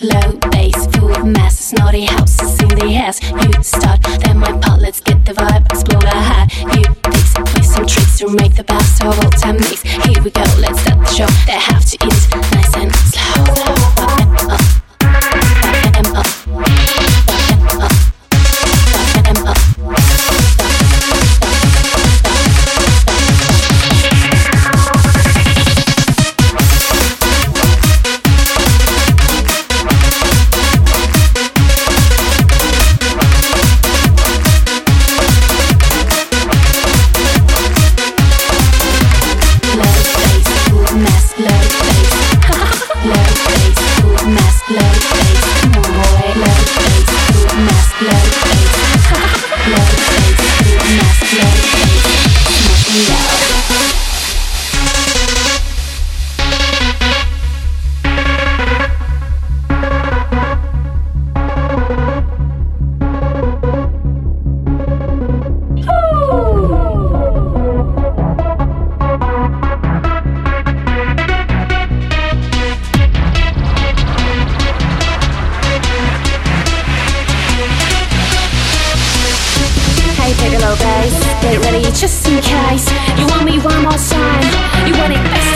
Low bass, full of mass, naughty houses in the ass. You start, then my part, let's get the vibe, explode the high. You fix, play some tricks to make the best of all time mix. Here we go, let's start the show. The house get ready just in case. You want me one more time, you want it best.